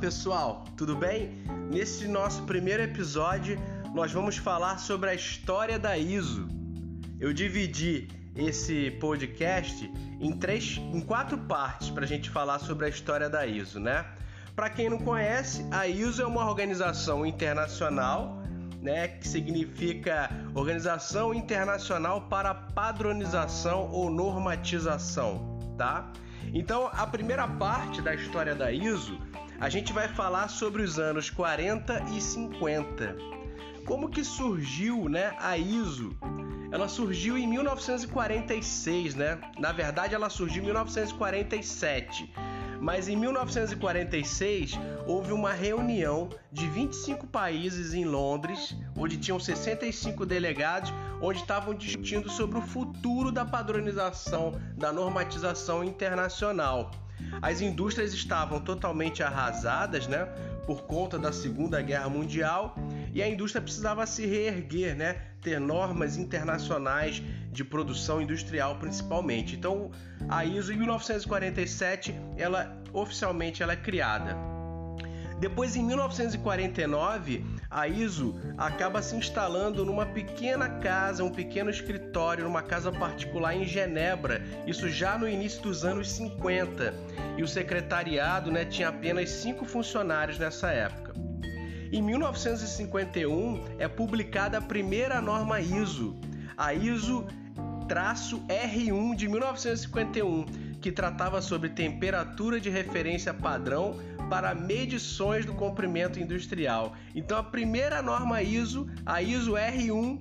pessoal, tudo bem? Nesse nosso primeiro episódio, nós vamos falar sobre a história da ISO. Eu dividi esse podcast em três, em quatro partes para a gente falar sobre a história da ISO, né? Para quem não conhece, a ISO é uma organização internacional, né, que significa Organização Internacional para Padronização ou Normatização, tá? Então, a primeira parte da história da ISO a gente vai falar sobre os anos 40 e 50. Como que surgiu, né, a ISO? Ela surgiu em 1946, né? Na verdade, ela surgiu em 1947. Mas em 1946 houve uma reunião de 25 países em Londres, onde tinham 65 delegados, onde estavam discutindo sobre o futuro da padronização, da normatização internacional. As indústrias estavam totalmente arrasadas, né, por conta da Segunda Guerra Mundial, e a indústria precisava se reerguer, né, ter normas internacionais de produção industrial principalmente. Então, a ISO em 1947, ela oficialmente ela é criada. Depois, em 1949, a ISO acaba se instalando numa pequena casa, um pequeno escritório, numa casa particular em Genebra, isso já no início dos anos 50. E o secretariado né, tinha apenas cinco funcionários nessa época. Em 1951 é publicada a primeira norma ISO, a ISO R1 de 1951, que tratava sobre temperatura de referência padrão para medições do comprimento industrial. Então a primeira norma ISO, a ISO R1,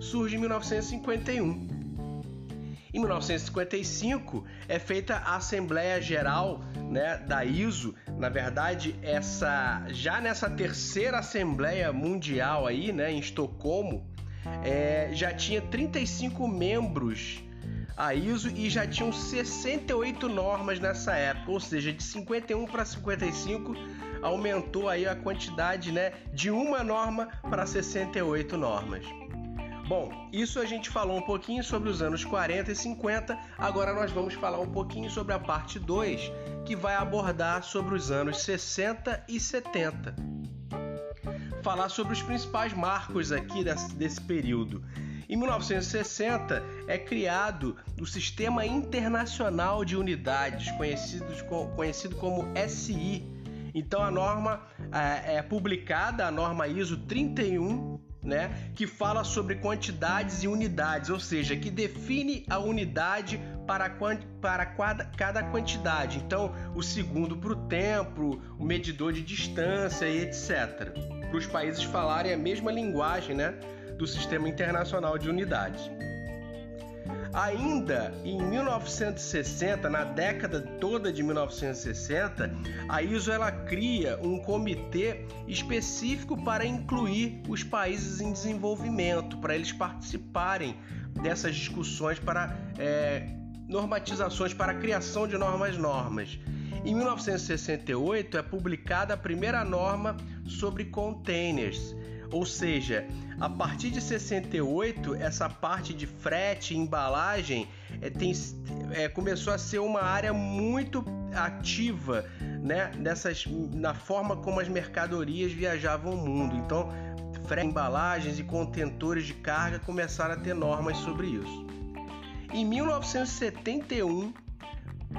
surge em 1951. Em 1955 é feita a Assembleia Geral né, da ISO. Na verdade, essa já nessa terceira Assembleia Mundial aí, né, em Estocolmo, é, já tinha 35 membros a ISO e já tinham 68 normas nessa época, ou seja, de 51 para 55 aumentou aí a quantidade, né, de uma norma para 68 normas. Bom, isso a gente falou um pouquinho sobre os anos 40 e 50, agora nós vamos falar um pouquinho sobre a parte 2, que vai abordar sobre os anos 60 e 70. Falar sobre os principais marcos aqui desse, desse período. Em 1960 é criado o Sistema Internacional de Unidades, conhecido, conhecido como SI. Então a norma é, é publicada, a norma ISO 31, né, que fala sobre quantidades e unidades, ou seja, que define a unidade para, para cada quantidade. Então, o segundo para o tempo, o medidor de distância e etc. Para os países falarem a mesma linguagem, né? do Sistema Internacional de Unidades. Ainda em 1960, na década toda de 1960, a ISO ela cria um comitê específico para incluir os países em desenvolvimento, para eles participarem dessas discussões para é, normatizações, para a criação de normas normas. Em 1968 é publicada a primeira norma sobre containers ou seja, a partir de 68, essa parte de frete embalagem é, tem, é, começou a ser uma área muito ativa né, nessas, na forma como as mercadorias viajavam o mundo. Então, frete, embalagens e contentores de carga começaram a ter normas sobre isso. Em 1971,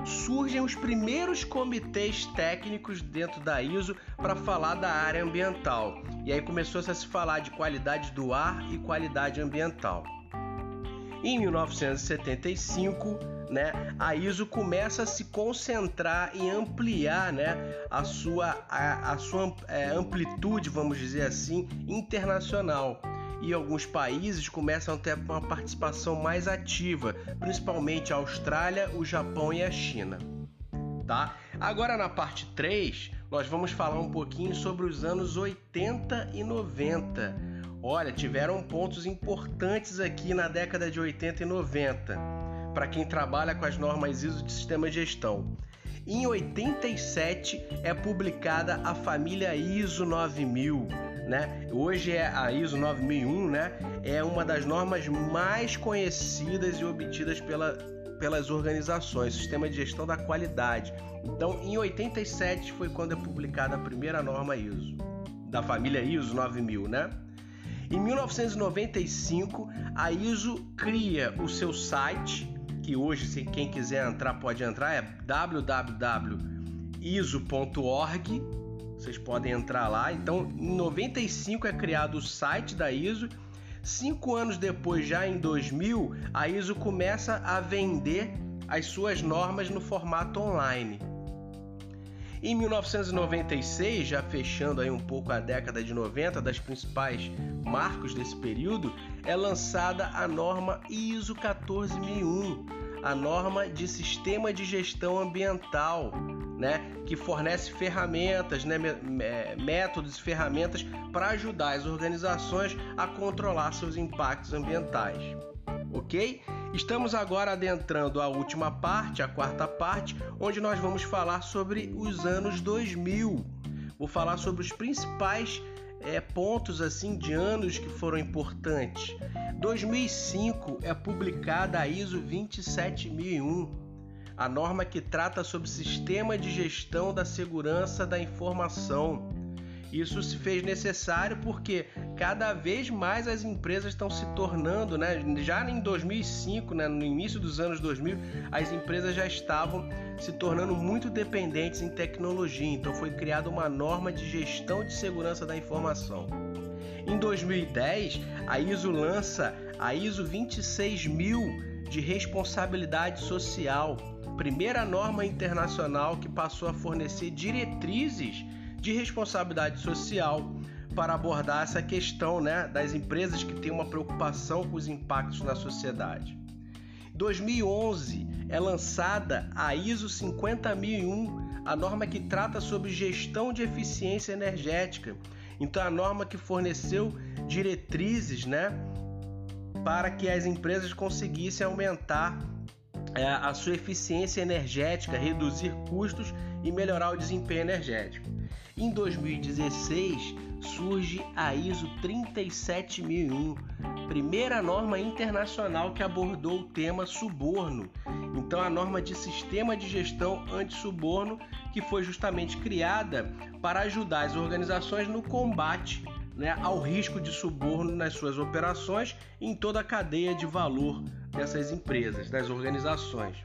surgem os primeiros comitês técnicos dentro da ISO para falar da área ambiental. E aí começou -se a se falar de qualidade do ar e qualidade ambiental. Em 1975, né, a ISO começa a se concentrar e ampliar né, a sua, a, a sua é, amplitude, vamos dizer assim, internacional e alguns países começam a ter uma participação mais ativa, principalmente a Austrália, o Japão e a China. Tá? Agora na parte 3, nós vamos falar um pouquinho sobre os anos 80 e 90. Olha, tiveram pontos importantes aqui na década de 80 e 90 para quem trabalha com as normas ISO de sistema de gestão. Em 87 é publicada a família ISO 9000, né? Hoje é a ISO 9001, né? É uma das normas mais conhecidas e obtidas pela pelas organizações, sistema de gestão da qualidade. Então, em 87 foi quando é publicada a primeira norma ISO, da família ISO 9000, né? Em 1995, a ISO cria o seu site, que hoje, se quem quiser entrar, pode entrar, é www.iso.org. Vocês podem entrar lá. Então, em 95 é criado o site da ISO. Cinco anos depois, já em 2000, a ISO começa a vender as suas normas no formato online. Em 1996, já fechando aí um pouco a década de 90, das principais marcos desse período, é lançada a norma ISO 14001, a norma de sistema de gestão ambiental, né, que fornece ferramentas, né, métodos e ferramentas para ajudar as organizações a controlar seus impactos ambientais. Ok? Estamos agora adentrando a última parte, a quarta parte, onde nós vamos falar sobre os anos 2000. Vou falar sobre os principais é, pontos assim de anos que foram importantes. 2005 é publicada a ISO 27001, a norma que trata sobre sistema de gestão da segurança da informação. Isso se fez necessário porque cada vez mais as empresas estão se tornando, né? Já em 2005, né? no início dos anos 2000, as empresas já estavam se tornando muito dependentes em tecnologia. Então foi criada uma norma de gestão de segurança da informação. Em 2010, a ISO lança a ISO 26000 de responsabilidade social, primeira norma internacional que passou a fornecer diretrizes de responsabilidade social para abordar essa questão né, das empresas que têm uma preocupação com os impactos na sociedade. Em 2011 é lançada a ISO 50001, a norma que trata sobre gestão de eficiência energética. Então, a norma que forneceu diretrizes né, para que as empresas conseguissem aumentar é, a sua eficiência energética, reduzir custos e melhorar o desempenho energético. Em 2016 surge a ISO 37001, primeira norma internacional que abordou o tema suborno. Então, a norma de sistema de gestão anti-suborno, que foi justamente criada para ajudar as organizações no combate né, ao risco de suborno nas suas operações em toda a cadeia de valor dessas empresas, das organizações.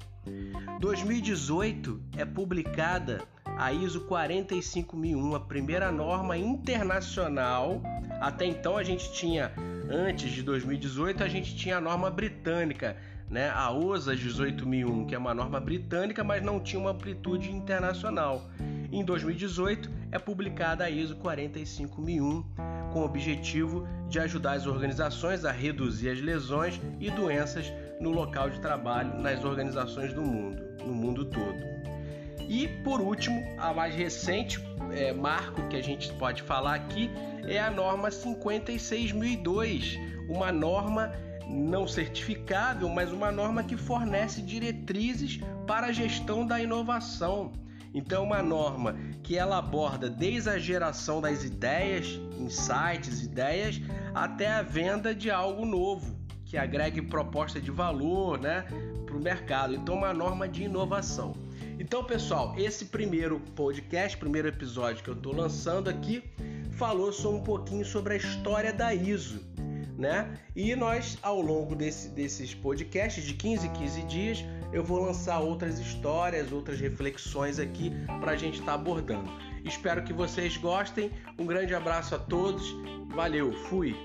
2018 é publicada a ISO 45001, a primeira norma internacional. Até então a gente tinha, antes de 2018, a gente tinha a norma britânica, né? a OSA 18001, que é uma norma britânica, mas não tinha uma amplitude internacional. Em 2018 é publicada a ISO 45001, com o objetivo de ajudar as organizações a reduzir as lesões e doenças no local de trabalho nas organizações do mundo, no mundo todo. E por último, a mais recente é, marco que a gente pode falar aqui é a norma 56002, uma norma não certificável, mas uma norma que fornece diretrizes para a gestão da inovação. Então, uma norma que ela aborda desde a geração das ideias, insights, ideias, até a venda de algo novo, que agregue proposta de valor né, para o mercado. Então, uma norma de inovação. Então, pessoal, esse primeiro podcast, primeiro episódio que eu estou lançando aqui, falou só um pouquinho sobre a história da ISO, né? E nós, ao longo desse, desses podcasts de 15 em 15 dias, eu vou lançar outras histórias, outras reflexões aqui para a gente estar tá abordando. Espero que vocês gostem. Um grande abraço a todos. Valeu, fui!